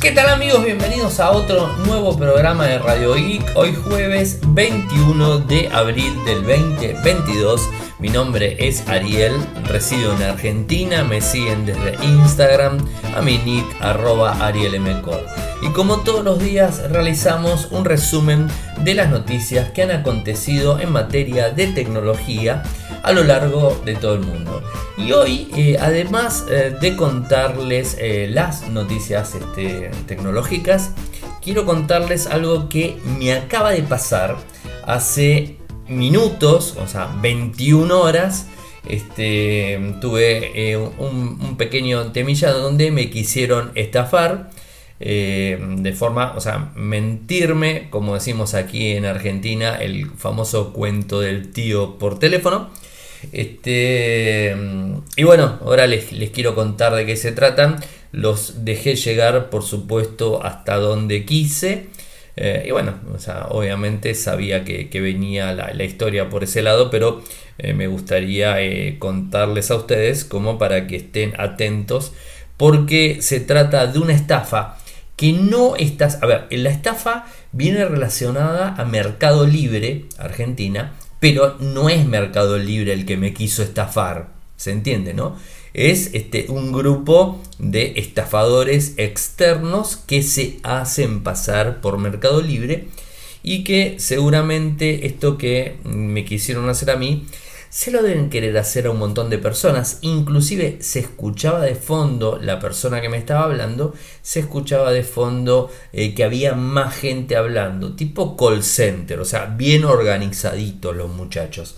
¿Qué tal amigos? Bienvenidos a otro nuevo programa de Radio Geek. Hoy jueves 21 de abril del 2022. Mi nombre es Ariel, resido en Argentina, me siguen desde Instagram a mi nick arroba arielmcor. Y como todos los días realizamos un resumen de las noticias que han acontecido en materia de tecnología a lo largo de todo el mundo. Y hoy, eh, además eh, de contarles eh, las noticias este, tecnológicas, quiero contarles algo que me acaba de pasar hace minutos, o sea, 21 horas. Este, tuve un, un, pequeño temilla donde me quisieron estafar. de forma, o sea, mentirme, como decimos aquí en Argentina, el famoso cuento del tío por teléfono. Este, y bueno, ahora les, quiero contar de qué se tratan. Los dejé llegar, por supuesto, hasta donde quise. Eh, y bueno, obviamente sabía que, venía la, historia por ese lado, pero eh, me gustaría eh, contarles a ustedes como para que estén atentos, porque se trata de una estafa que no estás... A ver, la estafa viene relacionada a Mercado Libre, Argentina, pero no es Mercado Libre el que me quiso estafar, ¿se entiende, no? Es este, un grupo de estafadores externos que se hacen pasar por Mercado Libre y que seguramente esto que me quisieron hacer a mí se lo deben querer hacer a un montón de personas. Inclusive se escuchaba de fondo, la persona que me estaba hablando, se escuchaba de fondo eh, que había más gente hablando, tipo call center, o sea, bien organizaditos los muchachos.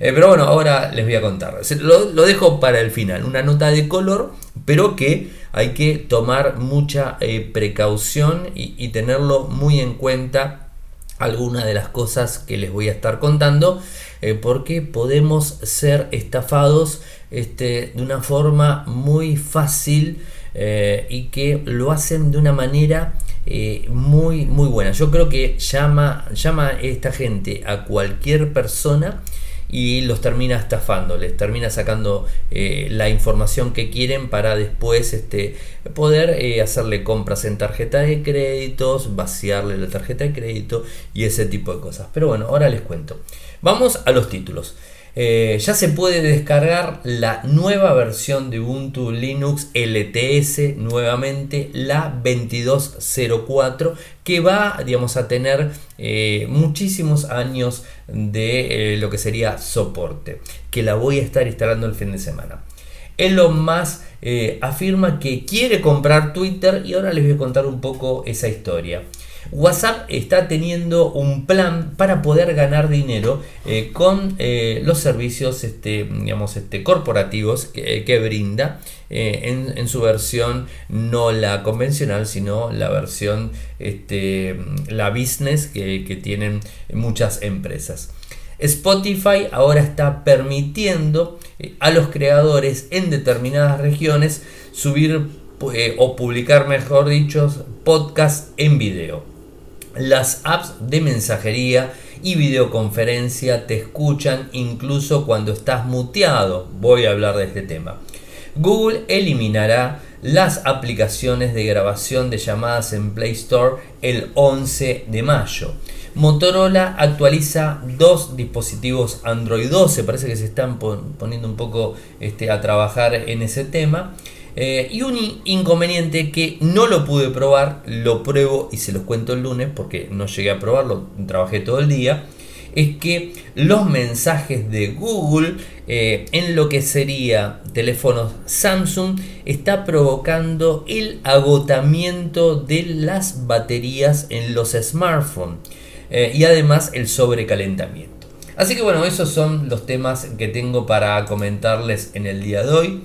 Eh, pero bueno, ahora les voy a contar. Lo, dejo para el final, una nota de color, pero que hay que tomar mucha eh, precaución y, tenerlo muy en cuenta algunas de las cosas que les voy a estar contando eh, porque podemos ser estafados este, de una forma muy fácil y que lo hacen de una manera muy muy buena yo creo que llama llama esta gente a cualquier persona y los termina estafando, les termina sacando eh, la información que quieren para después este, poder eh, hacerle compras en tarjeta de créditos, vaciarle la tarjeta de crédito y ese tipo de cosas. Pero bueno, ahora les cuento. Vamos a los títulos. Eh, ya se puede descargar la nueva versión de Ubuntu Linux LTS, nuevamente la 2204, que va digamos, a tener eh, muchísimos años de eh, lo que sería soporte, que la voy a estar instalando el fin de semana. Elon Musk afirma que quiere comprar Twitter y ahora les voy a contar un poco esa historia. WhatsApp está teniendo un plan para poder ganar dinero eh, con eh, los servicios este, digamos, este, corporativos que, brinda eh, en, su versión no la convencional, sino la versión, este, la business que, tienen muchas empresas. Spotify ahora está permitiendo a los creadores en determinadas regiones subir o publicar, mejor dicho, podcast en video. Las apps de mensajería y videoconferencia te escuchan incluso cuando estás muteado. Voy a hablar de este tema. Google eliminará las aplicaciones de grabación de llamadas en Play Store el 11 de mayo. Motorola actualiza dos dispositivos Android 12, parece que se están poniendo un poco este, a trabajar en ese tema. Eh, y un inconveniente que no lo pude probar, lo pruebo y se los cuento el lunes porque no llegué a probarlo, trabajé todo el día, es que los mensajes de Google eh, en lo que sería teléfonos Samsung está provocando el agotamiento de las baterías en los smartphones eh, y además el sobrecalentamiento. Así que bueno, esos son los temas que tengo para comentarles en el día de hoy.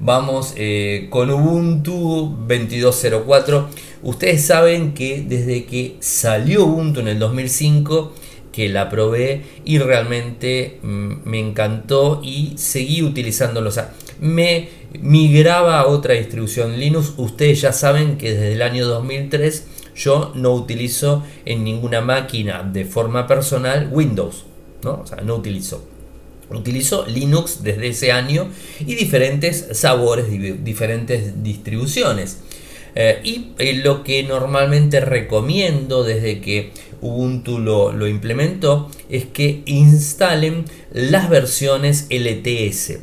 Vamos eh, con Ubuntu 22.04. Ustedes saben que desde que salió Ubuntu en el 2005, que la probé y realmente mm, me encantó y seguí utilizándolo. O sea, me migraba a otra distribución Linux. Ustedes ya saben que desde el año 2003 yo no utilizo en ninguna máquina de forma personal Windows. ¿no? O sea, no utilizo. Utilizo Linux desde ese año y diferentes sabores, diferentes distribuciones. Eh, y lo que normalmente recomiendo desde que Ubuntu lo, lo implementó es que instalen las versiones LTS.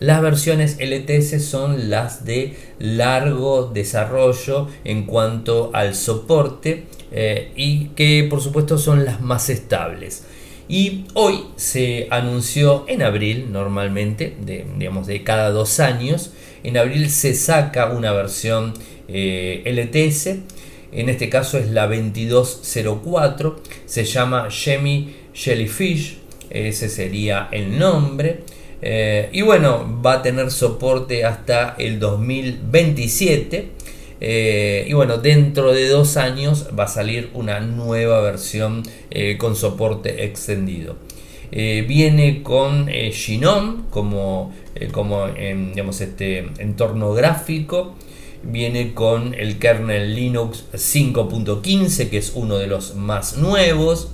Las versiones LTS son las de largo desarrollo en cuanto al soporte eh, y que por supuesto son las más estables. Y hoy se anunció en abril, normalmente, de, digamos de cada dos años, en abril se saca una versión eh, LTS, en este caso es la 2204, se llama Shemi Jellyfish, ese sería el nombre. Eh, y bueno, va a tener soporte hasta el 2027. Eh, y bueno, dentro de dos años va a salir una nueva versión eh, con soporte extendido. viene con Genome como, como digamos, este entorno gráfico. Viene con el kernel Linux 5.15, que es uno de los más nuevos.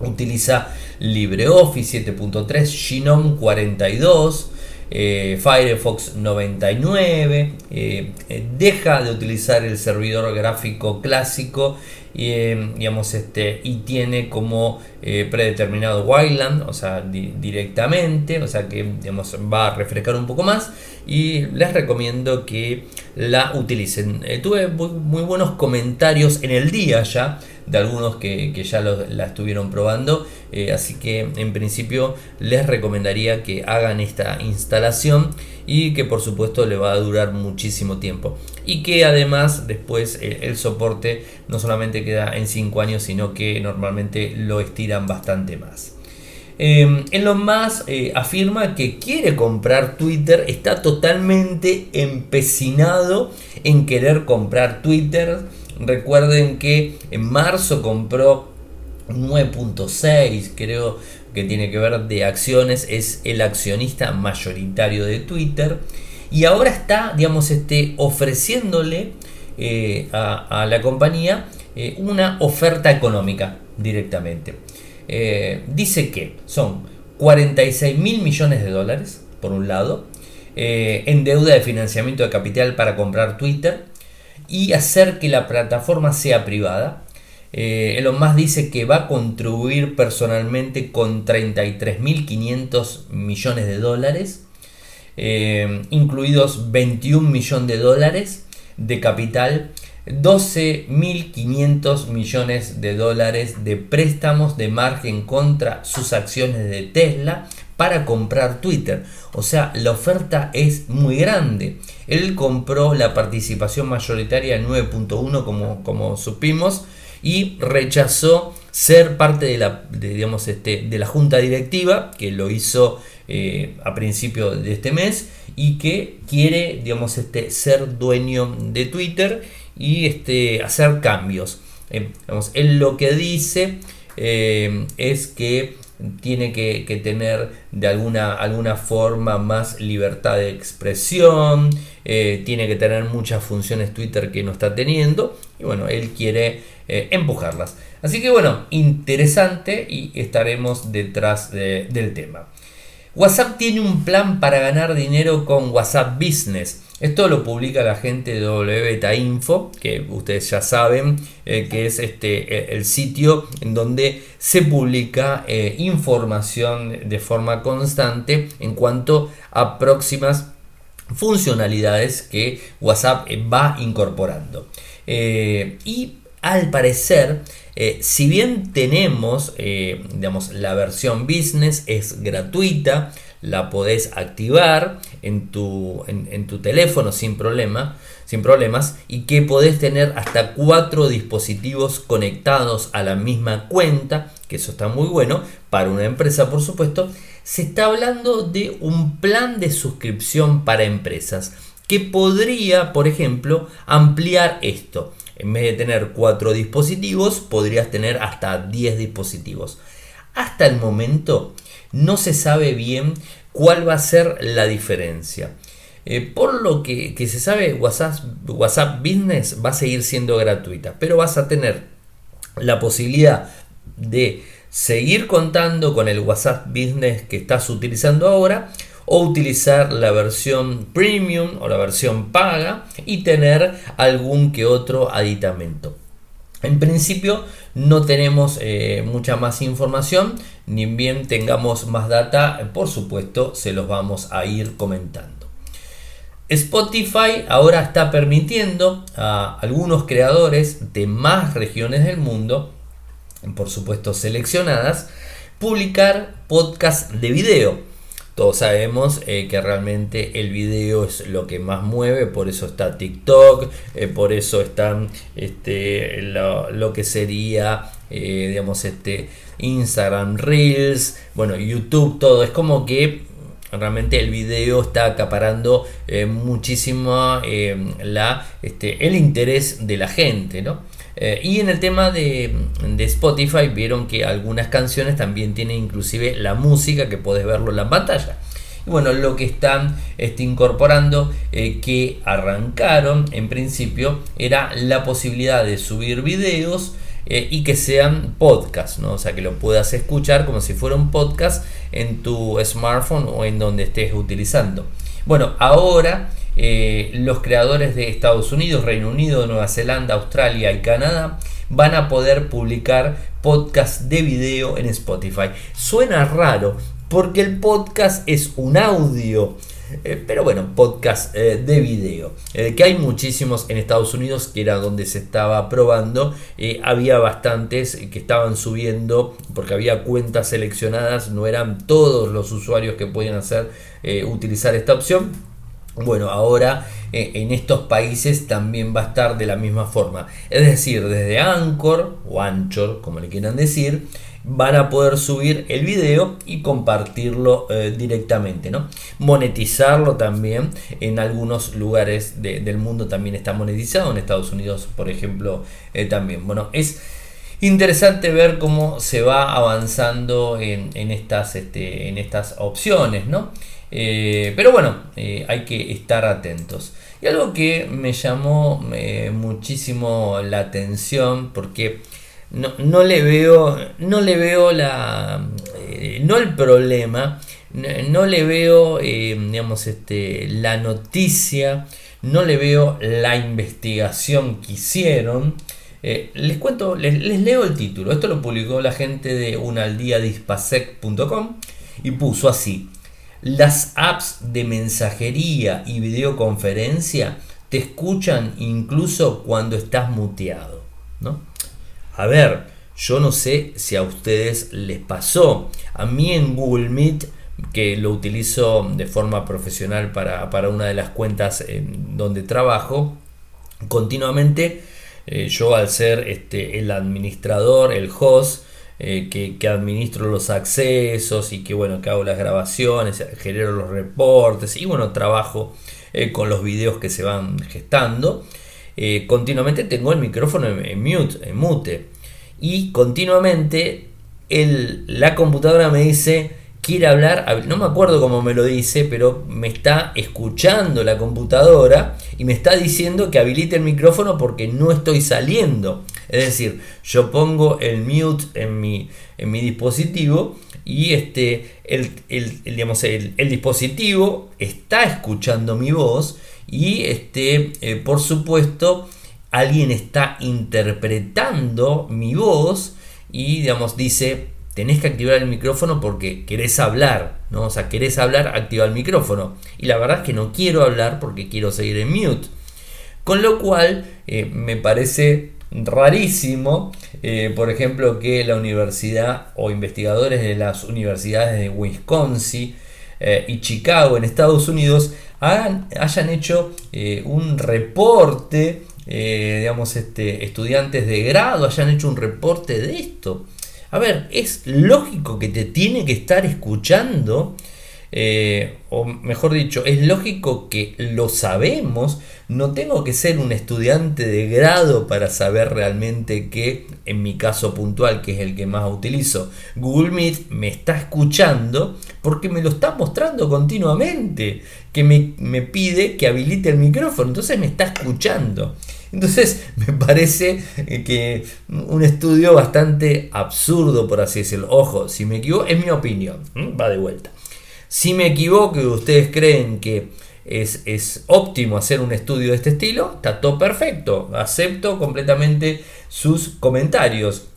Utiliza LibreOffice 7.3, Genome 42, eh, Firefox 99, eh, eh, deja de utilizar el servidor gráfico clásico y, digamos, este, y tiene como predeterminado Wildland, o sea, directamente, o sea que digamos, va a refrescar un poco más y les recomiendo que la utilicen. tuve muy buenos comentarios en el día ya de algunos que, ya la estuvieron probando. Eh, así que en principio les recomendaría que hagan esta instalación y que por supuesto le va a durar muchísimo tiempo. Y que además después eh, el soporte no solamente queda en 5 años, sino que normalmente lo estiran bastante más. Eh, Elon Musk eh, afirma que quiere comprar Twitter, está totalmente empecinado en querer comprar Twitter Recuerden que en marzo compró 9.6, creo que tiene que ver de acciones, es el accionista mayoritario de Twitter. Y ahora está, digamos, este, ofreciéndole eh, a, la compañía eh, una oferta económica directamente. Eh, dice que son 46 mil millones de dólares, por un lado, en deuda de financiamiento de capital para comprar Twitter y hacer que la plataforma sea privada. Eh, Elon Musk dice que va a contribuir personalmente con 33.500 millones de dólares, eh, incluidos 21 millones de dólares de capital, 12.500 millones de dólares de préstamos de margen contra sus acciones de Tesla para comprar Twitter. O sea, la oferta es muy grande. Él compró la participación mayoritaria en 9.1 como, como supimos y rechazó ser parte de la, digamos, este, de la junta directiva, que lo hizo eh, a principio de este mes, y que quiere digamos, este, ser dueño de Twitter y este, hacer cambios. Eh, él lo que dice eh, es que tiene que, tener de alguna, alguna forma más libertad de expresión, eh, tiene que tener muchas funciones Twitter que no está teniendo y bueno, él quiere eh, empujarlas. Así que bueno, interesante y estaremos detrás del tema. WhatsApp tiene un plan para ganar dinero con WhatsApp Business. Esto lo publica la gente de WBeta Info, que ustedes ya saben eh, que es este, eh, el sitio en donde se publica eh, información de forma constante en cuanto a próximas funcionalidades que WhatsApp va incorporando. y al parecer, eh, si bien tenemos, eh, digamos, la versión business es gratuita, la podés activar en tu, en, tu teléfono sin sin problemas, y que podés tener hasta cuatro dispositivos conectados a la misma cuenta, que eso está muy bueno para una empresa, por supuesto. Se está hablando de un plan de suscripción para empresas que podría, por ejemplo, ampliar esto. En vez de tener 4 dispositivos, podrías tener hasta 10 dispositivos. Hasta el momento no se sabe bien cuál va a ser la diferencia. Eh, por lo que, se sabe, WhatsApp, WhatsApp Business va a seguir siendo gratuita, pero vas a tener la posibilidad de seguir contando con el WhatsApp Business que estás utilizando ahora o utilizar la versión premium o la versión paga y tener algún que otro aditamento. En principio no tenemos eh, mucha más información, ni bien tengamos más data, por supuesto se los vamos a ir comentando. Spotify ahora está permitiendo a algunos creadores de más regiones del mundo, por supuesto seleccionadas, publicar podcasts de video. Todos sabemos eh, que realmente el video es lo que más mueve, por eso está TikTok, eh, por eso están este, lo, que sería, eh, digamos, este, Instagram Reels, bueno, YouTube, todo. Es como que realmente el video está acaparando muchísimo la, este, el interés de la gente, ¿no? Eh, y en el tema de, Spotify vieron que algunas canciones también tienen inclusive la música que puedes verlo en la pantalla. Y bueno, lo que están este, incorporando eh, que arrancaron en principio era la posibilidad de subir videos eh, y que sean podcasts, ¿no? o sea que lo puedas escuchar como si fuera un podcast en tu smartphone o en donde estés utilizando. Bueno, ahora eh, los creadores de Estados Unidos, Reino Unido, Nueva Zelanda, Australia y Canadá van a poder publicar podcasts de video en Spotify. Suena raro porque el podcast es un audio. Eh, pero bueno, podcast eh, de video. que hay muchísimos en Estados Unidos, que era donde se estaba probando. había bastantes que estaban subiendo, porque había cuentas seleccionadas. No eran todos los usuarios que podían hacer utilizar esta opción bueno, ahora eh, en estos países también va a estar de la misma forma. Es decir, desde Anchor o Anchor, como le quieran decir, van a poder subir el video y compartirlo eh, directamente, ¿no? Monetizarlo también en algunos lugares del mundo también está monetizado, en Estados Unidos, por ejemplo, eh, también. Bueno, es interesante ver cómo se va avanzando en, estas, este, en estas opciones, ¿no? Eh, pero bueno, eh, hay que estar atentos. Y algo que me llamó eh, muchísimo la atención, porque no, le veo, no le veo la, no el problema, no, le veo, digamos, este, la noticia, no le veo la investigación que hicieron. les cuento, les, les, leo el título. Esto lo publicó la gente de unaldiadispasec.com y puso así. Las apps de mensajería y videoconferencia te escuchan incluso cuando estás muteado. ¿no? A ver, yo no sé si a ustedes les pasó. A mí en Google Meet, que lo utilizo de forma profesional para, una de las cuentas donde trabajo, continuamente eh, yo al ser este, el administrador, el host, eh, que, administro los accesos y que bueno, que hago las grabaciones, genero los reportes y bueno, trabajo eh, con los videos que se van gestando. Eh, continuamente tengo el micrófono en, mute, en mute. Y continuamente el, la computadora me dice, quiere hablar, no me acuerdo cómo me lo dice, pero me está escuchando la computadora y me está diciendo que habilite el micrófono porque no estoy saliendo. Es decir, yo pongo el mute en mi, en mi dispositivo y este, el, digamos, el, dispositivo está escuchando mi voz y este, eh, por supuesto alguien está interpretando mi voz y digamos, dice tenés que activar el micrófono porque querés hablar, ¿no? O sea, querés hablar, activa el micrófono. Y la verdad es que no quiero hablar porque quiero seguir en mute. Con lo cual, eh, me parece rarísimo, eh, por ejemplo, que la universidad o investigadores de las universidades de Wisconsin eh, y Chicago en Estados Unidos hayan hecho un reporte, digamos, este, estudiantes de grado hayan hecho un reporte de esto. A ver, es lógico que te tiene que estar escuchando, eh, o mejor dicho, es lógico que lo sabemos, no tengo que ser un estudiante de grado para saber realmente que, en mi caso puntual, que es el que más utilizo, Google Meet me está escuchando porque me lo está mostrando continuamente, que me, me pide que habilite el micrófono, entonces me está escuchando. Entonces me parece que un estudio bastante absurdo, por así decirlo. Ojo, si me equivoco, es mi opinión, va de vuelta. Si me equivoco y ustedes creen que es, es, óptimo hacer un estudio de este estilo, está todo perfecto. Acepto completamente sus comentarios.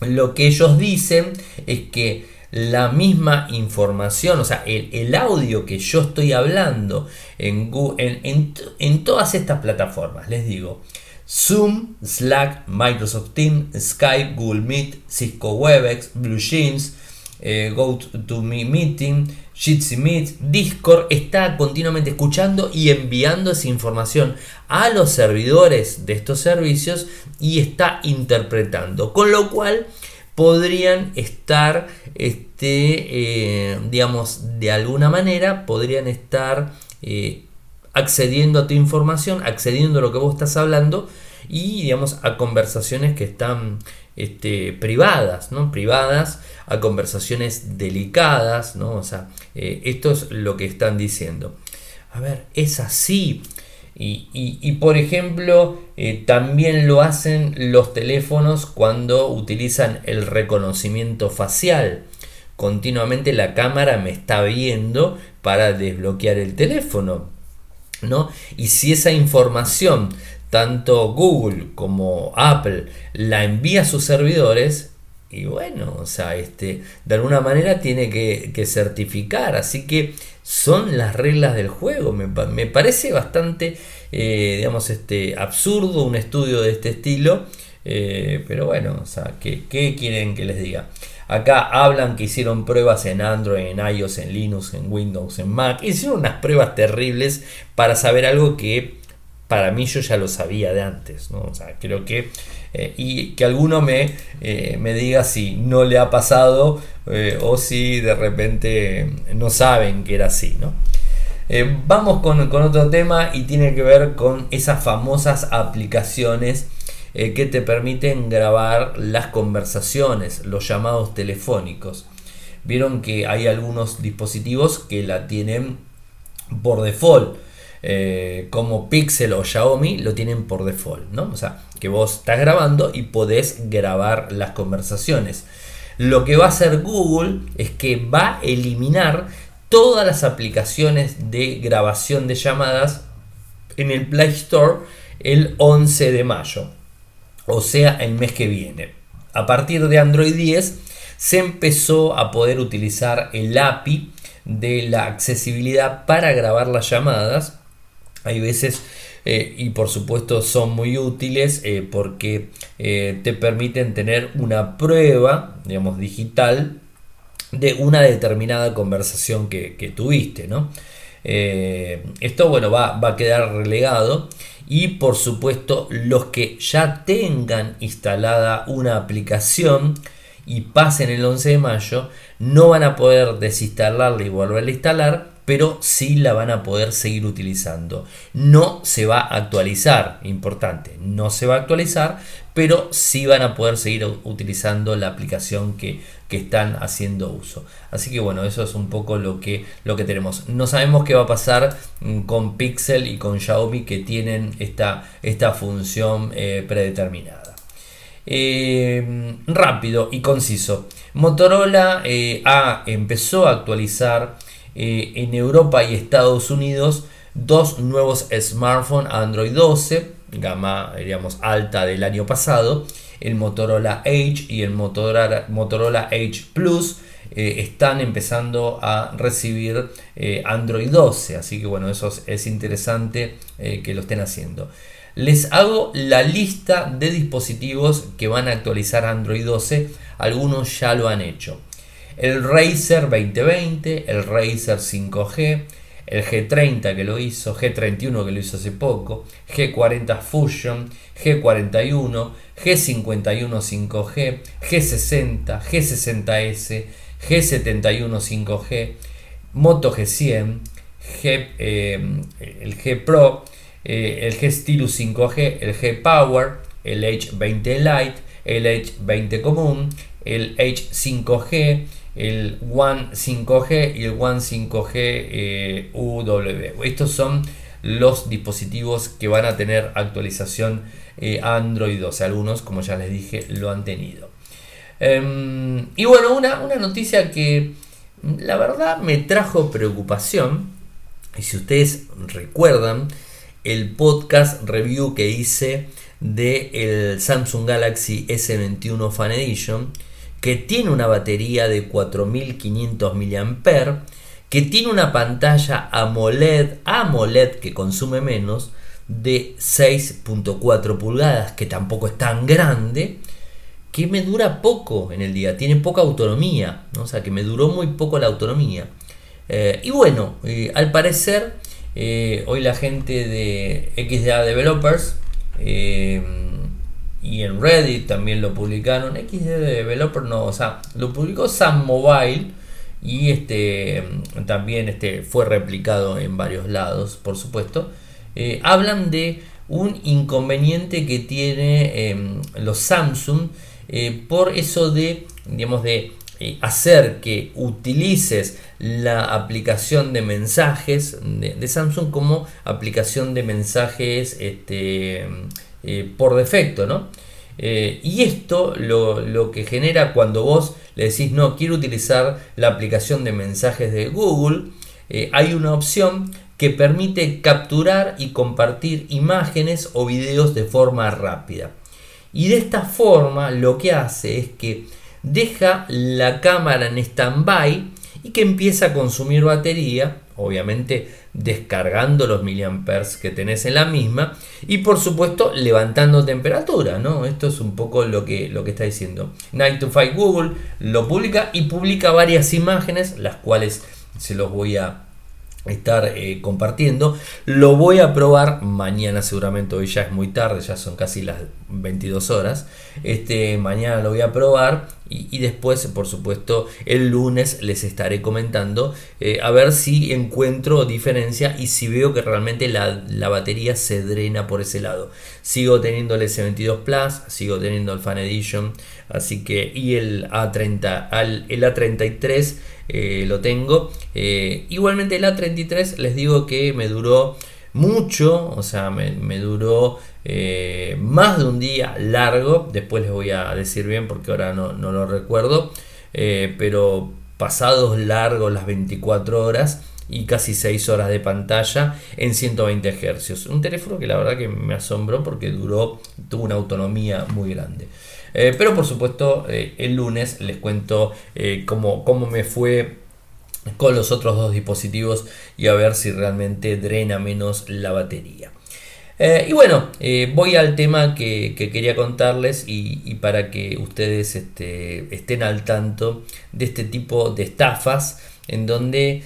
Lo que ellos dicen es que la misma información, o sea, el, audio que yo estoy hablando en, en, en, todas estas plataformas, les digo, Zoom, Slack, Microsoft Teams, Skype, Google Meet, Cisco Webex, Blue Jeans, eh, GoToMeeting, Meeting, Jitsi Meet, Discord, está continuamente escuchando y enviando esa información a los servidores de estos servicios y está interpretando. Con lo cual, podrían estar, este, eh, digamos, de alguna manera, podrían estar eh, accediendo a tu información, accediendo a lo que vos estás hablando y, digamos, a conversaciones que están este, privadas, ¿no? Privadas, a conversaciones delicadas, ¿no? O sea, eh, esto es lo que están diciendo. A ver, es así. Y, por ejemplo, eh, también lo hacen los teléfonos cuando utilizan el reconocimiento facial. Continuamente la cámara me está viendo para desbloquear el teléfono. ¿no? Y si esa información, tanto Google como Apple, la envía a sus servidores, y bueno, o sea, este, de alguna manera tiene que, que certificar. Así que son las reglas del juego. Me, parece bastante, eh, digamos, este, absurdo un estudio de este estilo. Eh, pero bueno, o sea, ¿qué, quieren que les diga? Acá hablan que hicieron pruebas en Android, en iOS, en Linux, en Windows, en Mac. Hicieron unas pruebas terribles para saber algo que para mí yo ya lo sabía de antes. ¿no? O sea, creo que eh, y que alguno me, eh, me, diga si no le ha pasado eh, o si de repente no saben que era así. ¿no? vamos con, otro tema y tiene que ver con esas famosas aplicaciones que te permiten grabar las conversaciones, los llamados telefónicos. Vieron que hay algunos dispositivos que la tienen por default. Como Pixel o Xiaomi lo tienen por default. O sea, que vos estás grabando y podés grabar las conversaciones. Lo que va a hacer Google es que va a eliminar todas las aplicaciones de grabación de llamadas en el Play Store el 11 de mayo, o sea, el mes que viene. A partir de Android 10 se empezó a poder utilizar el API de la accesibilidad para grabar las llamadas. Hay veces eh, y por supuesto son muy útiles eh, porque eh, te permiten tener una prueba, digamos, digital de una determinada conversación que, tuviste, ¿no? esto, bueno, va, va a quedar relegado y por supuesto los que ya tengan instalada una aplicación y pasen el 11 de mayo no van a poder desinstalarla y volverla a instalar pero sí la van a poder seguir utilizando. No se va a actualizar, importante, no se va a actualizar, pero sí van a poder seguir utilizando la aplicación que, están haciendo uso. Así que bueno, eso es un poco lo que, lo que tenemos. No sabemos qué va a pasar mm, con Pixel y con Xiaomi que tienen esta, esta función eh, predeterminada. Eh, rápido y conciso. Motorola eh, empezó a actualizar eh, en Europa y Estados Unidos dos nuevos smartphones Android 12, gama alta del año pasado, el Motorola Edge y el Motorola, Motorola Edge Plus. Eh, están empezando a recibir eh, Android 12. Así que bueno, eso es, interesante que lo estén haciendo. Les hago la lista de dispositivos que van a actualizar Android 12. Algunos ya lo han hecho el Razer 2020, el Razer 5G, el G30 que lo hizo, G31 que lo hizo hace poco, G40 Fusion, G41, G51 5G, G60, G60S, G71 5G, Moto G100, G, eh, el G Pro, eh, el G Stylus 5G, el G Power, el H20 Lite, el H20 común, el H5G, el One 5G y el One 5G eh, UW. Estos son los dispositivos que van a tener actualización eh, Android 12. Algunos, como ya les dije, lo han tenido. Em, y bueno, una, una, noticia que la verdad me trajo preocupación. Y si ustedes recuerdan el podcast review que hice del el Samsung Galaxy S21 Fan Edition, que tiene una batería de 4500 mAh, que tiene una pantalla AMOLED, AMOLED que consume menos, de 6.4 pulgadas, que tampoco es tan grande, que me dura poco en el día, tiene poca autonomía, o sea que me duró muy poco la autonomía. Eh, y bueno, eh, al parecer, eh, hoy la gente de XDA Developers y en Reddit también lo publicaron. XDA Developers no, o sea, lo publicó Sam Mobile y este también este, fue replicado en varios lados, por supuesto. hablan de un inconveniente que tiene em, los Samsung por eso de, digamos, de eh, hacer que utilices la aplicación de mensajes de, Samsung como aplicación de mensajes este, eh, por defecto, ¿no? Eh, y esto lo, que genera cuando vos le decís no quiero utilizar la aplicación de mensajes de Google, hay una opción que permite capturar y compartir imágenes o videos de forma rápida. Y de esta forma lo que hace es que deja la cámara en stand-by y que empieza a consumir batería, obviamente descargando los miliamperes que tenés en la misma y por supuesto levantando temperatura, ¿no? Esto es un poco lo que, lo que está diciendo. Night to Fight Google lo publica y publica varias imágenes, las cuales se los voy a estar eh, compartiendo. Lo voy a probar mañana seguramente, hoy ya es muy tarde, ya son casi las 22 horas. Este, mañana lo voy a probar y, después, por supuesto, el lunes les estaré comentando eh, a ver si encuentro diferencia y si veo que realmente la, batería se drena por ese lado. Sigo teniendo el S22 Plus, sigo teniendo el Fan Edition, así que y el A30, el A33 eh, lo tengo. Eh, igualmente el A33 les digo que me duró mucho, o sea, me, duró eh, más de un día largo, después les voy a decir bien porque ahora no, lo recuerdo, pero pasados largos las 24 horas y casi 6 horas de pantalla en 120 Hz. Un teléfono que la verdad que me asombró porque duró, tuvo una autonomía muy grande. Eh, pero por supuesto, eh, el lunes les cuento eh, cómo, me fue con los otros dos dispositivos y a ver si realmente drena menos la batería. Y bueno, voy al tema que, quería contarles y, para que ustedes este, estén al tanto de este tipo de estafas en donde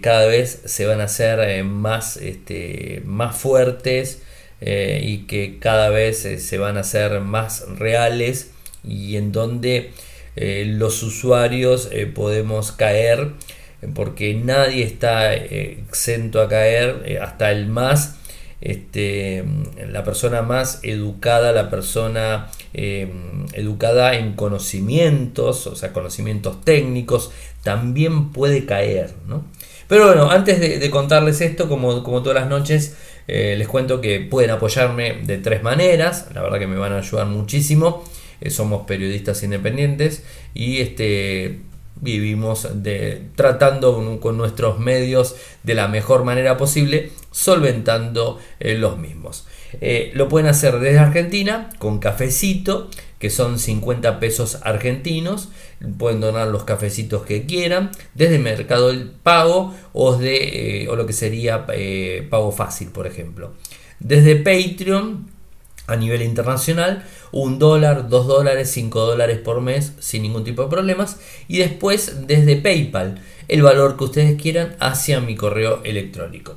cada vez se van a hacer más, este, más fuertes eh, y que cada vez eh, se van a hacer más reales y en donde eh, los usuarios podemos caer porque nadie está exento a caer hasta el más este, la persona más educada, la persona educada en conocimientos, o sea, conocimientos técnicos, también puede caer, Pero bueno, antes de, contarles esto, como, como todas las noches, eh, les cuento que pueden apoyarme de tres maneras, la verdad que me van a ayudar muchísimo. Eh, somos periodistas independientes y este, vivimos de, tratando con nuestros medios de la mejor manera posible, solventando eh, los mismos. lo pueden hacer desde Argentina con cafecito, que son 50 pesos argentinos. Pueden donar los cafecitos que quieran, desde Mercado del Pago o, de, eh, o lo que sería eh, Pago Fácil, por ejemplo. Desde Patreon a nivel internacional, un dólar, dos dólares, cinco dólares por mes sin ningún tipo de problemas. Y después desde PayPal, el valor que ustedes quieran hacia mi correo electrónico.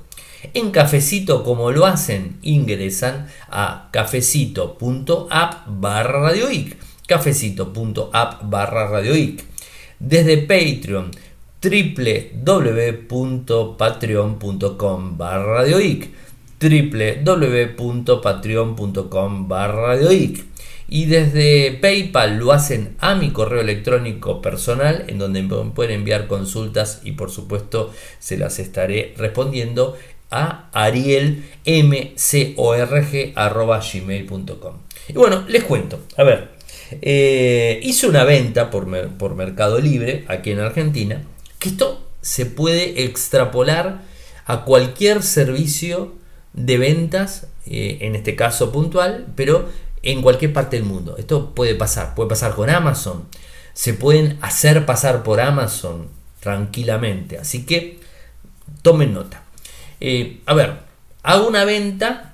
En Cafecito, como lo hacen, ingresan a cafecito.app barra radioic. Cafecito.app barra radioic. Desde Patreon, www.patreon.com barra radioic. www.patreon.com barra radioic y desde PayPal lo hacen a mi correo electrónico personal en donde pueden enviar consultas y por supuesto se las estaré respondiendo a arielmcorg.gmail.com. Y bueno, les cuento. A ver, eh, hice una venta por, por, Mercado Libre aquí en Argentina Que esto se puede extrapolar a cualquier servicio de ventas, eh, en este caso puntual, pero en cualquier parte del mundo. Esto puede pasar, puede pasar con Amazon. Se pueden hacer pasar por Amazon tranquilamente. Así que tomen nota. Eh, a ver, hago una venta,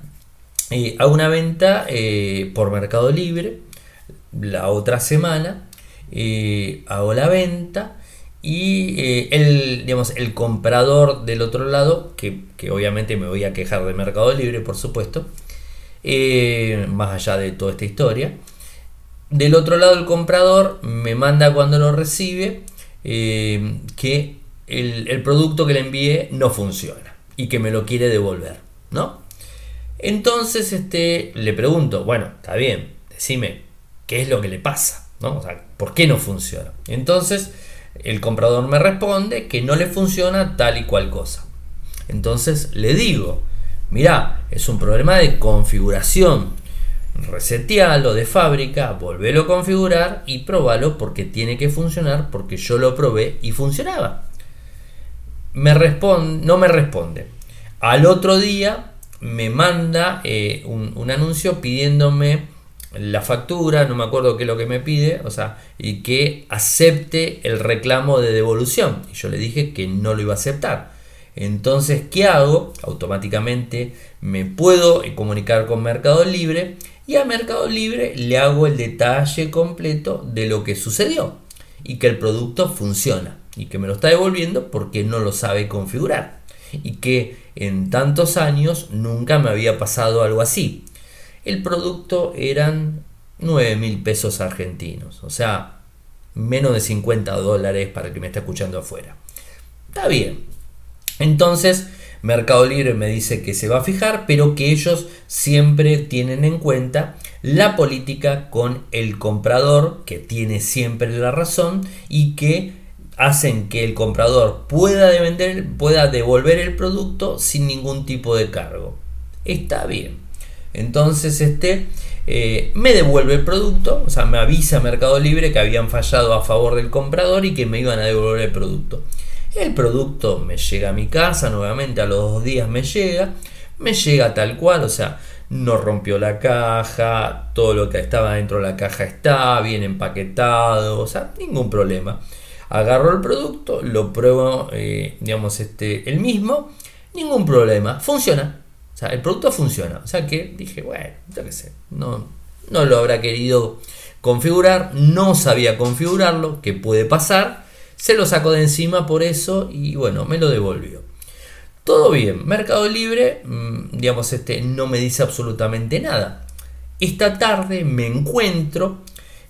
eh, hago una venta por Mercado Libre la otra semana, hago la venta y eh, el, digamos, el comprador del otro lado, que, obviamente me voy a quejar de Mercado Libre, por supuesto, eh, más allá de toda esta historia. Del otro lado, el comprador me manda cuando lo recibe eh, que el, producto que le envié no funciona y que me lo quiere devolver, ¿no? Entonces este, le pregunto, bueno, está bien, decime, ¿qué es lo que le pasa? ¿no? O sea, ¿por qué no funciona? Entonces el comprador me responde que no le funciona tal y cual cosa. Entonces le digo, mira, es un problema de configuración. Resetealo de fábrica, volvelo a configurar y probalo porque tiene que funcionar porque yo lo probé y funcionaba. Me responde, no me responde. Al otro día me manda eh, un anuncio pidiéndome la factura, no me acuerdo qué es lo que me pide, o sea, y que acepte el reclamo de devolución. Y yo le dije que no lo iba a aceptar. Entonces, ¿qué hago? Automáticamente me puedo comunicar con Mercado Libre y a Mercado Libre le hago el detalle completo de lo que sucedió y que el producto funciona y que me lo está devolviendo porque no lo sabe configurar y que en tantos años nunca me había pasado algo así. El producto eran 9 mil pesos argentinos, o sea, menos de 50 dólares para el que me está escuchando afuera. Está bien. Entonces, Mercado Libre me dice que se va a fijar, pero que ellos siempre tienen en cuenta la política con el comprador, que tiene siempre la razón y que hacen que el comprador pueda, pueda devolver el producto sin ningún tipo de cargo. Está bien. Entonces este eh, me devuelve el producto, o sea, me avisa Mercado Libre que habían fallado a favor del comprador y que me iban a devolver el producto. El producto me llega a mi casa nuevamente, a los dos días me llega, me llega tal cual, o sea, no rompió la caja, todo lo que estaba dentro de la caja está bien empaquetado, o sea, ningún problema. Agarro el producto, lo pruebo, eh, digamos, este, el mismo, ningún problema, funciona el producto funciona. O sea que dije, bueno, yo qué sé, no, no lo habrá querido configurar, no sabía configurarlo, que puede pasar, se lo sacó de encima por eso y bueno, me lo devolvió. Todo bien, Mercado Libre, mm, digamos, este, no me dice absolutamente nada. Esta tarde me encuentro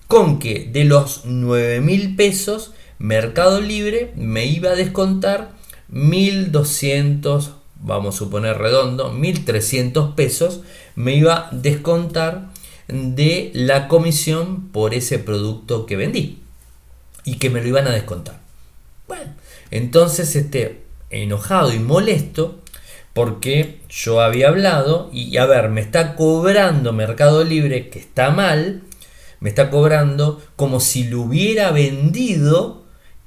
con que de los 9 mil pesos, Mercado Libre me iba a descontar 1200 vamos a suponer redondo, 1.300 pesos, me iba a descontar de la comisión por ese producto que vendí y que me lo iban a descontar. Bueno, entonces este enojado y molesto porque yo había hablado y a ver, me está cobrando Mercado Libre que está mal, me está cobrando como si lo hubiera vendido,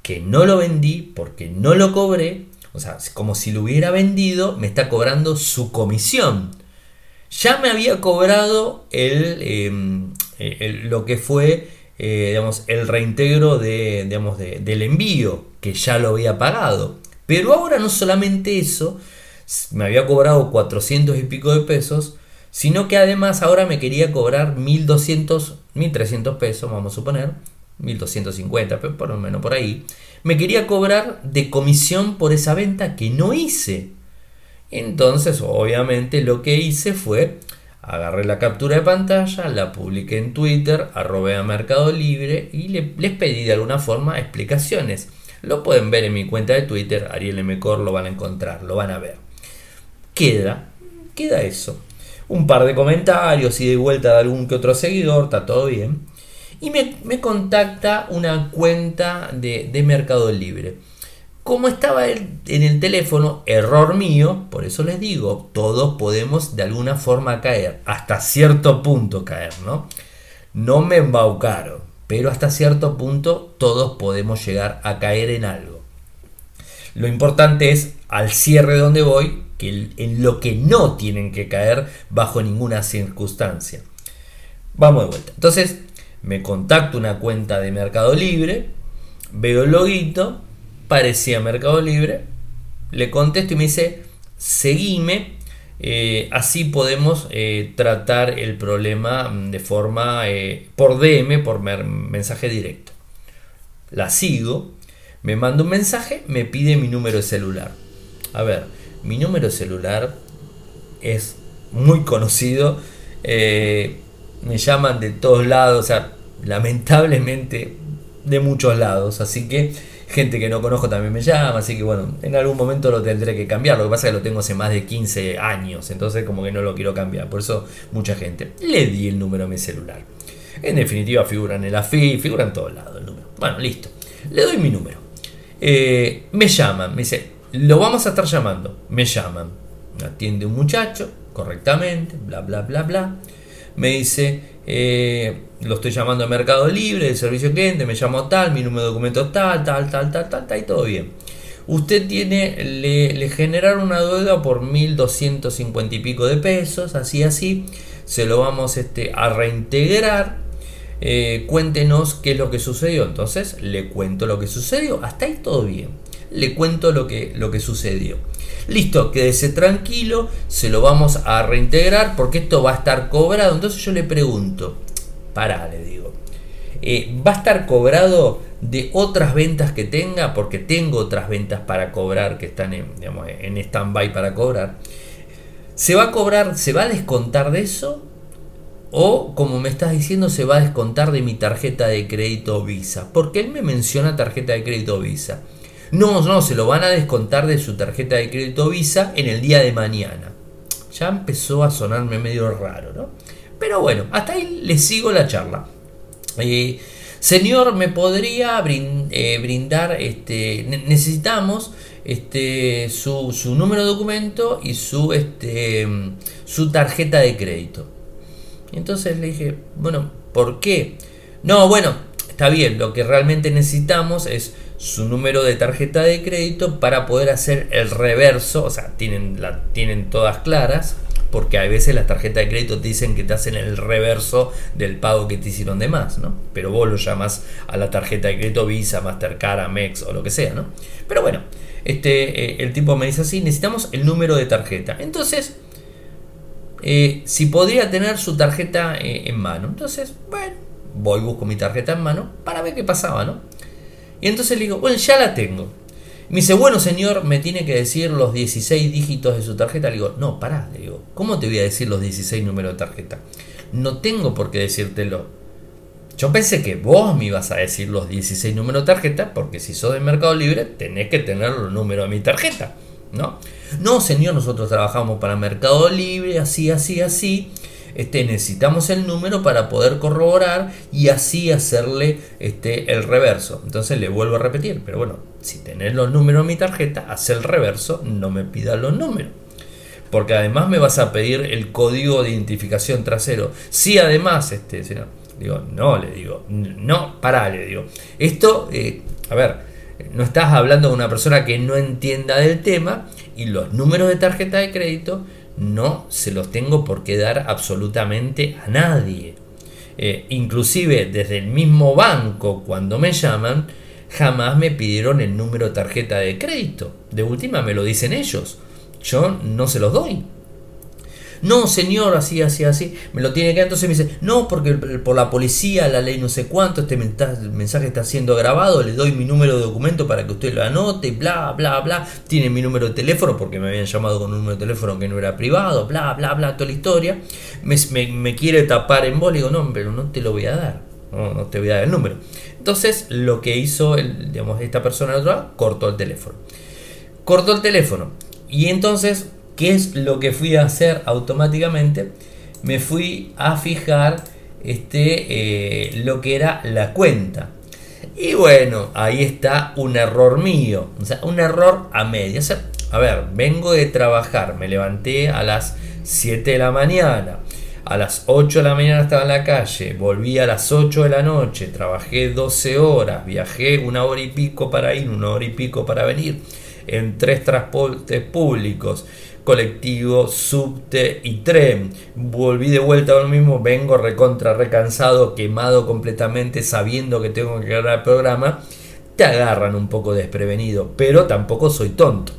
que no lo vendí porque no lo cobré o sea, como si lo hubiera vendido, me está cobrando su comisión. Ya me había cobrado el, em, lo que fue eh, digamos, el reintegro de, digamos, del envío, que ya lo había pagado. Pero ahora no solamente eso, me había cobrado 400 y pico de pesos, sino que además ahora me quería cobrar 1200, 1300 pesos, vamos a suponer, 1250, pero por lo menos por ahí, me quería cobrar de comisión por esa venta que no hice. Entonces, obviamente, lo que hice fue agarré la captura de pantalla, la publiqué en Twitter, arrobé a Mercado Libre y les pedí de alguna forma explicaciones. Lo pueden ver en mi cuenta de Twitter, Ariel Mcor, lo van a encontrar, lo van a ver. Queda, queda eso. Un par de comentarios y de vuelta de algún que otro seguidor, está todo bien y me, contacta una cuenta de, Mercado Libre. Como estaba en el teléfono, error mío, por eso les digo, todos podemos de alguna forma caer, hasta cierto punto caer, ¿no? No me embaucaron, pero hasta cierto punto todos podemos llegar a caer en algo. Lo importante es al cierre donde voy, que en lo que no tienen que caer bajo ninguna circunstancia. Vamos de vuelta. Entonces, me contacto una cuenta de Mercado Libre, veo el loguito, parecía Mercado Libre, le contesto y me dice, seguime, eh, así podemos eh, tratar el problema de forma eh, por DM, por mensaje directo. La sigo, me manda un mensaje, me pide mi número de celular. A ver, mi número de celular es muy conocido, me llaman de todos lados, o sea, lamentablemente de muchos lados, así que gente que no conozco también me llama, así que bueno, en algún momento lo tendré que cambiar. Lo que pasa es que lo tengo hace más de 15 años, entonces como que no lo quiero cambiar. Por eso mucha gente le di el número a mi celular. En definitiva figuran en la FI, figura en todos lados el número. Bueno, listo. Le doy mi número. Eh, me llaman, me dice, lo vamos a estar llamando. Me llaman. Atiende un muchacho correctamente, bla, bla, bla, bla. Me dice, eh, lo estoy llamando a Mercado Libre, de servicio cliente, me llamo tal, mi número de documento tal, tal, tal, tal, tal, tal, y todo bien. Usted tiene, le, le generaron una deuda por 1.250 y pico de pesos, así, así, se lo vamos este, a reintegrar. Eh, cuéntenos qué es lo que sucedió. Entonces le cuento lo que sucedió. Hasta ahí todo bien. Le cuento lo que, lo que sucedió. Listo, quédese tranquilo, se lo vamos a reintegrar porque esto va a estar cobrado. Entonces yo le pregunto, pará, le digo, eh, ¿va a estar cobrado de otras ventas que tenga? Porque tengo otras ventas para cobrar que están en, en stand-by para cobrar. ¿Se va a cobrar, se va a descontar de eso? O, como me estás diciendo, se va a descontar de mi tarjeta de crédito Visa. Porque él me menciona tarjeta de crédito Visa. No, no, se lo van a descontar de su tarjeta de crédito Visa en el día de mañana. Ya empezó a sonarme medio raro, ¿no? Pero bueno, hasta ahí le sigo la charla. Eh, señor, ¿me podría eh, brindar, este, necesitamos este, su, su, número de documento y su, este, su tarjeta de crédito? Y entonces le dije, bueno, ¿por qué? No, bueno, está bien, lo que realmente necesitamos es su número de tarjeta de crédito para poder hacer el reverso, o sea, tienen, la, tienen todas claras, porque a veces las tarjetas de crédito te dicen que te hacen el reverso del pago que te hicieron de más, ¿no? Pero vos lo llamas a la tarjeta de crédito Visa, Mastercard, Amex o lo que sea, ¿no? Pero bueno, este, eh, el tipo me dice así, necesitamos el número de tarjeta. Entonces, eh, si podría tener su tarjeta eh, en mano. Entonces, bueno, voy, busco mi tarjeta en mano para ver qué pasaba, ¿no? Y entonces le digo, bueno, ya la tengo. Me dice, bueno señor, me tiene que decir los 16 dígitos de su tarjeta. Le digo, no, pará, le digo, ¿cómo te voy a decir los 16 números de tarjeta? No tengo por qué decírtelo. Yo pensé que vos me ibas a decir los 16 números de tarjeta, porque si sos de Mercado Libre, tenés que tener los números de mi tarjeta, ¿no? No, señor, nosotros trabajamos para Mercado Libre, así, así, así este, necesitamos el número para poder corroborar y así hacerle este, el reverso. Entonces le vuelvo a repetir, pero bueno, si tenés los números en mi tarjeta, haz el reverso, no me pidas los números. Porque además me vas a pedir el código de identificación trasero. Si además, este, digo, no, le digo, no, pará, le digo. Esto, eh, a ver, no estás hablando de una persona que no entienda del tema y los números de tarjeta de crédito no se los tengo por qué dar absolutamente a nadie. Eh, inclusive desde el mismo banco cuando me llaman jamás me pidieron el número de tarjeta de crédito. De última me lo dicen ellos. Yo no se los doy. No, señor, así, así, así. Me lo tiene que. Entonces me dice, no, porque por la policía, la ley no sé cuánto, este mensaje está siendo grabado, le doy mi número de documento para que usted lo anote, bla, bla, bla. Tiene mi número de teléfono porque me habían llamado con un número de teléfono que no era privado, bla, bla, bla, toda la historia. Me, quiere tapar en bol, digo, no, pero no te lo voy a dar. No, no te voy a dar el número. Entonces, lo que hizo el, digamos, esta persona otra, cortó el teléfono. Cortó el teléfono. Y entonces ¿Qué es lo que fui a hacer automáticamente? Me fui a fijar este, eh, lo que era la cuenta. Y bueno, ahí está un error mío. O sea, un error a media. a ver, vengo de trabajar, me levanté a las 7 de la mañana. A las 8 de la mañana estaba en la calle, volví a las 8 de la noche, trabajé 12 horas, viajé una hora y pico para ir, una hora y pico para venir en tres transportes públicos, colectivo, subte y tren. Volví de vuelta a mismo, vengo recontra recansado, quemado completamente, sabiendo que tengo que grabar el programa. Te agarran un poco desprevenido, pero tampoco soy tonto.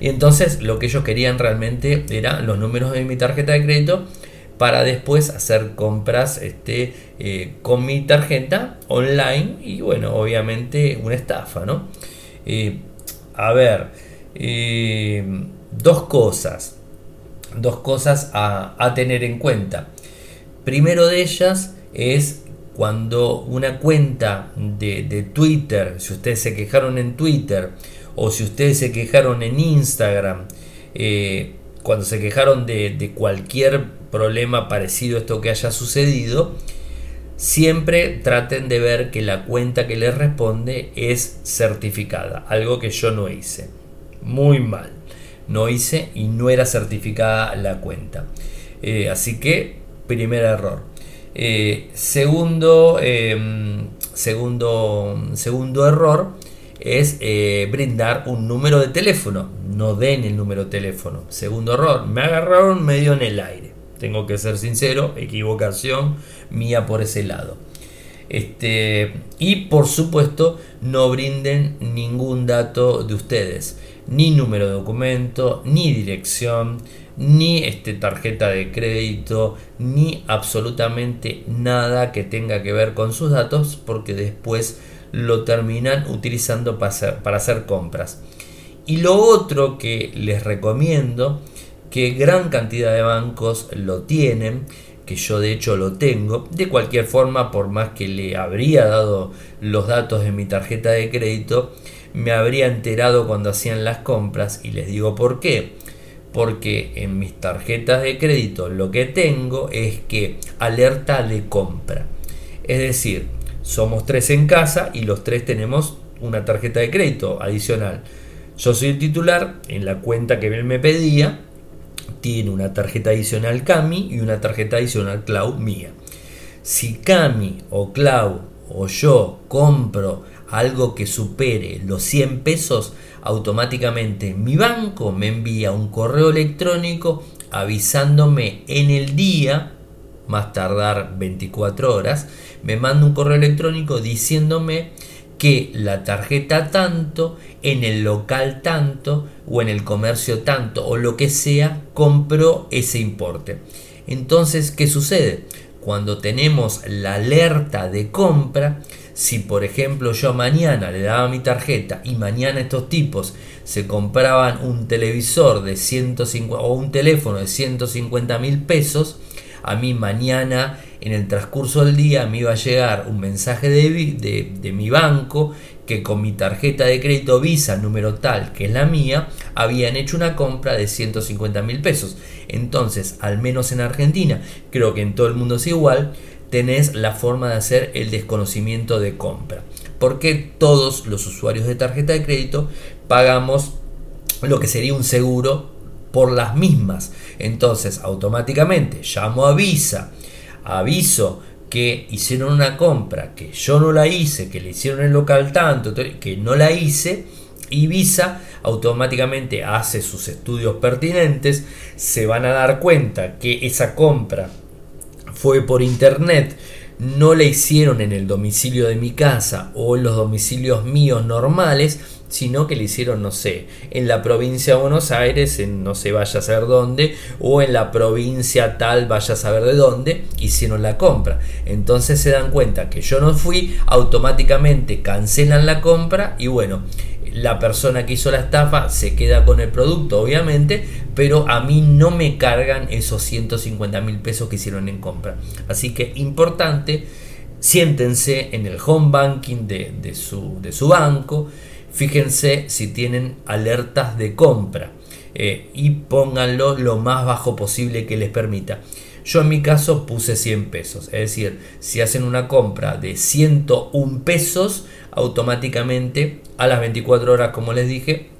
Y entonces lo que ellos querían realmente eran los números de mi tarjeta de crédito para después hacer compras este, eh, con mi tarjeta online y bueno, obviamente una estafa, ¿no? Eh, a ver, eh, dos cosas, dos cosas a, tener en cuenta. Primero de ellas es cuando una cuenta de, Twitter, si ustedes se quejaron en Twitter o si ustedes se quejaron en Instagram, cuando se quejaron de, cualquier problema parecido a esto que haya sucedido, siempre traten de ver que la cuenta que les responde es certificada, algo que yo no hice. Muy mal. No hice y no era certificada la cuenta. Eh, así que, primer error. Eh, segundo, em, segundo, segundo error es eh, brindar un número de teléfono. No den el número de teléfono. Segundo error, me agarraron medio en el aire. Tengo que ser sincero, equivocación mía por ese lado. Este, y por supuesto, no brinden ningún dato de ustedes, ni número de documento, ni dirección, ni este, tarjeta de crédito, ni absolutamente nada que tenga que ver con sus datos, porque después lo terminan utilizando para hacer, para hacer compras. Y lo otro que les recomiendo, que gran cantidad de bancos lo tienen, yo de hecho lo tengo, de cualquier forma, por más que le habría dado los datos de mi tarjeta de crédito, me habría enterado cuando hacían las compras y les digo por qué. Porque en mis tarjetas de crédito lo que tengo es que alerta de compra. Es decir, somos tres en casa y los tres tenemos una tarjeta de crédito adicional. Yo soy el titular, en la cuenta que él me pedía, tiene una tarjeta adicional Cami y una tarjeta adicional Cloud mía. Si Cami o Cloud o yo compro algo que supere los 100 pesos, automáticamente mi banco me envía un correo electrónico avisándome en el día, más tardar 24 horas, me manda un correo electrónico diciéndome que la tarjeta tanto, en el local tanto o en el comercio tanto o lo que sea, compró ese importe. Entonces, ¿qué sucede? Cuando tenemos la alerta de compra, si por ejemplo yo mañana le daba mi tarjeta y mañana estos tipos se compraban un televisor de 150 o un teléfono de 150 mil pesos, a mí mañana en el transcurso del día me iba a llegar un mensaje de, de, mi banco que con mi tarjeta de crédito Visa número tal, que es la mía, habían hecho una compra de 150 mil pesos. Entonces, al menos en Argentina, creo que en todo el mundo es igual, tenés la forma de hacer el desconocimiento de compra. Porque todos los usuarios de tarjeta de crédito pagamos lo que sería un seguro por las mismas. Entonces, automáticamente llamo a Visa, aviso que hicieron una compra, que yo no la hice, que le hicieron el local tanto, que no la hice, y Visa automáticamente hace sus estudios pertinentes, se van a dar cuenta que esa compra fue por internet, no la hicieron en el domicilio de mi casa o en los domicilios míos normales, sino que le hicieron, no sé, en la provincia de Buenos Aires, en no sé, vaya a saber dónde, o en la provincia tal, vaya a saber de dónde, hicieron la compra. Entonces se dan cuenta que yo no fui, automáticamente cancelan la compra y bueno, la persona que hizo la estafa se queda con el producto, obviamente, pero a mí no me cargan esos 150 mil pesos que hicieron en compra. Así que importante, siéntense en el home banking de, su, de su banco Fíjense si tienen alertas de compra eh, y pónganlo lo más bajo posible que les permita. Yo en mi caso puse 100 pesos, es decir, si hacen una compra de 101 pesos, automáticamente a las 24 horas, como les dije,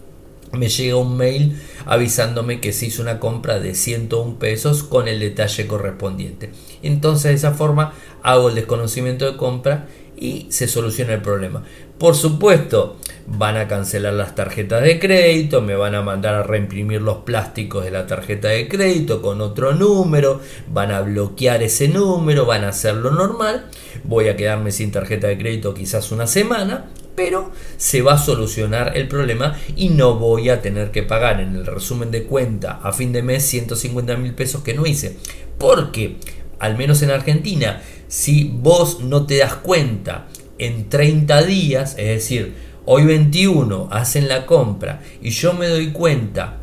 me llega un mail avisándome que se hizo una compra de 101 pesos con el detalle correspondiente. Entonces de esa forma hago el desconocimiento de compra y se soluciona el problema. Por supuesto, van a cancelar las tarjetas de crédito, me van a mandar a reimprimir los plásticos de la tarjeta de crédito con otro número, van a bloquear ese número, van a hacerlo normal, voy a quedarme sin tarjeta de crédito quizás una semana, pero se va a solucionar el problema y no voy a tener que pagar en el resumen de cuenta a fin de mes 150 mil pesos que no hice. Porque, al menos en Argentina, si vos no te das cuenta en 30 días, es decir, hoy 21 hacen la compra y yo me doy cuenta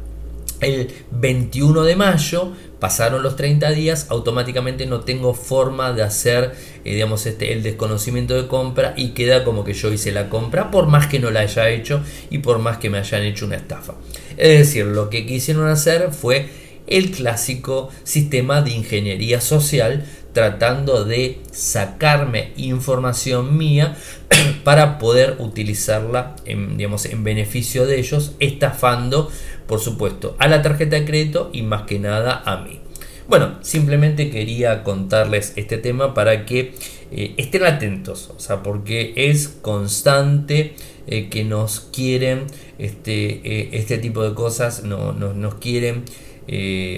el 21 de mayo, pasaron los 30 días, automáticamente no tengo forma de hacer, eh, digamos, este, el desconocimiento de compra y queda como que yo hice la compra, por más que no la haya hecho y por más que me hayan hecho una estafa. Es decir, lo que quisieron hacer fue el clásico sistema de ingeniería social tratando de sacarme información mía para poder utilizarla en, digamos, en beneficio de ellos, estafando, por supuesto, a la tarjeta de crédito y más que nada a mí. Bueno, simplemente quería contarles este tema para que eh, estén atentos, o sea, porque es constante eh, que nos quieren, este, eh, este tipo de cosas, no, nos quieren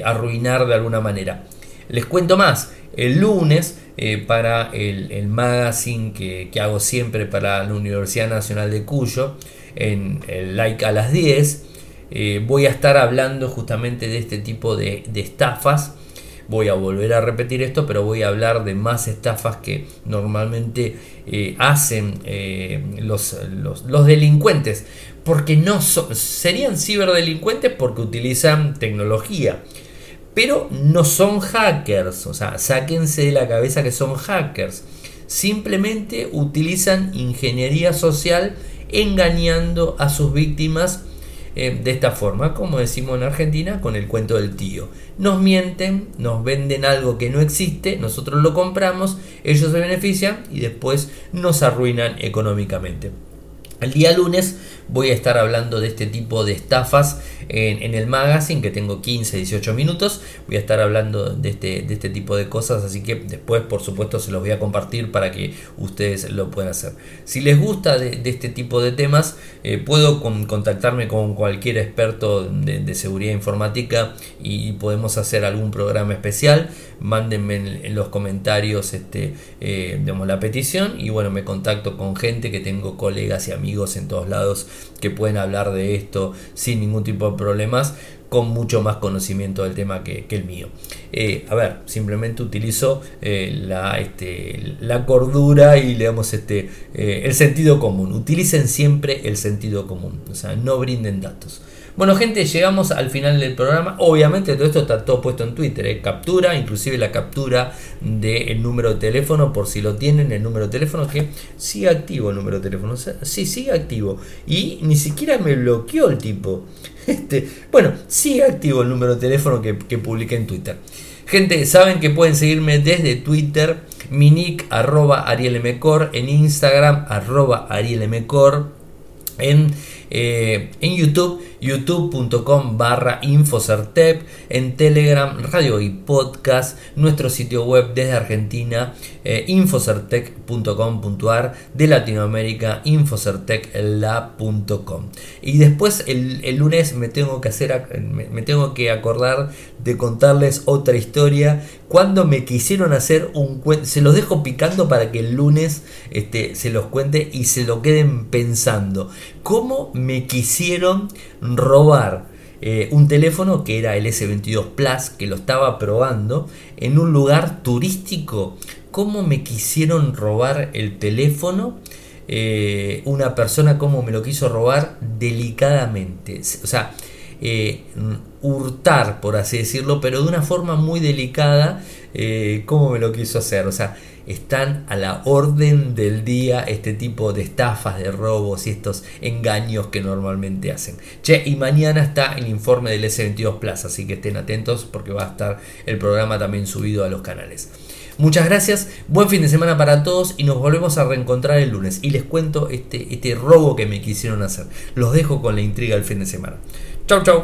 arruinar de alguna manera. Les cuento más, el lunes eh, para el, magazine que, hago siempre para la Universidad Nacional de Cuyo, en el like a las 10, eh, voy a estar hablando justamente de este tipo de, estafas. Voy a volver a repetir esto, pero voy a hablar de más estafas que normalmente eh, hacen los, los, delincuentes. Porque no serían ciberdelincuentes porque utilizan tecnología pero no son hackers, o sea, sáquense de la cabeza que son hackers. Simplemente utilizan ingeniería social engañando a sus víctimas eh, de esta forma, como decimos en Argentina, con el cuento del tío. Nos mienten, nos venden algo que no existe, nosotros lo compramos, ellos se benefician y después nos arruinan económicamente. El día lunes voy a estar hablando de este tipo de estafas en, el magazine, que tengo 15, 18 minutos. Voy a estar hablando de este, de este tipo de cosas, así que después, por supuesto, se los voy a compartir para que ustedes lo puedan hacer. Si les gusta de, este tipo de temas, eh, puedo contactarme con cualquier experto de, seguridad informática y podemos hacer algún programa especial. Mándenme en, los comentarios este, eh, la petición y bueno, me contacto con gente que tengo colegas y amigos en todos lados que pueden hablar de esto sin ningún tipo de problemas con mucho más conocimiento del tema que, el mío. Eh, a ver, simplemente utilizo eh, la, este, la cordura y le este, eh, el sentido común. Utilicen siempre el sentido común, o sea, no brinden datos. Bueno, gente, llegamos al final del programa. Obviamente todo esto está todo puesto en Twitter. ¿eh? Captura, inclusive la captura del número de teléfono, por si lo tienen, el número de teléfono, que sigue activo el número de teléfono. sí, sigue activo. Y ni siquiera me bloqueó el tipo. Este, bueno, sigue activo el número de teléfono que, que publiqué en Twitter. Gente, saben que pueden seguirme desde Twitter, mi nick arroba arielmcor, en Instagram arroba arielmcor, en, eh, en YouTube youtube.com barra infocertep, en Telegram, radio y podcast, nuestro sitio web desde Argentina, eh, infocertec.com.ar, de Latinoamérica, infocerteclab.com. Y después el, lunes me tengo que hacer, me, tengo que acordar de contarles otra historia. Cuando me quisieron hacer un cuento, se los dejo picando para que el lunes este, se los cuente y se lo queden pensando. ¿Cómo me quisieron robar eh, un teléfono que era el S22 Plus, que lo estaba probando en un lugar turístico. ¿Cómo me quisieron robar el teléfono? Eh, una persona, ¿cómo me lo quiso robar? Delicadamente. O sea, eh, hurtar, por así decirlo, pero de una forma muy delicada, ¿cómo me lo quiso hacer? O sea, están a la orden del día este tipo de estafas, de robos y estos engaños que normalmente hacen. Che, y mañana está el informe del S22 Plus, así que estén atentos porque va a estar el programa también subido a los canales. Muchas gracias, buen fin de semana para todos y nos volvemos a reencontrar el lunes. Y les cuento este, este robo que me quisieron hacer. Los dejo con la intriga del fin de semana. Chau, chau.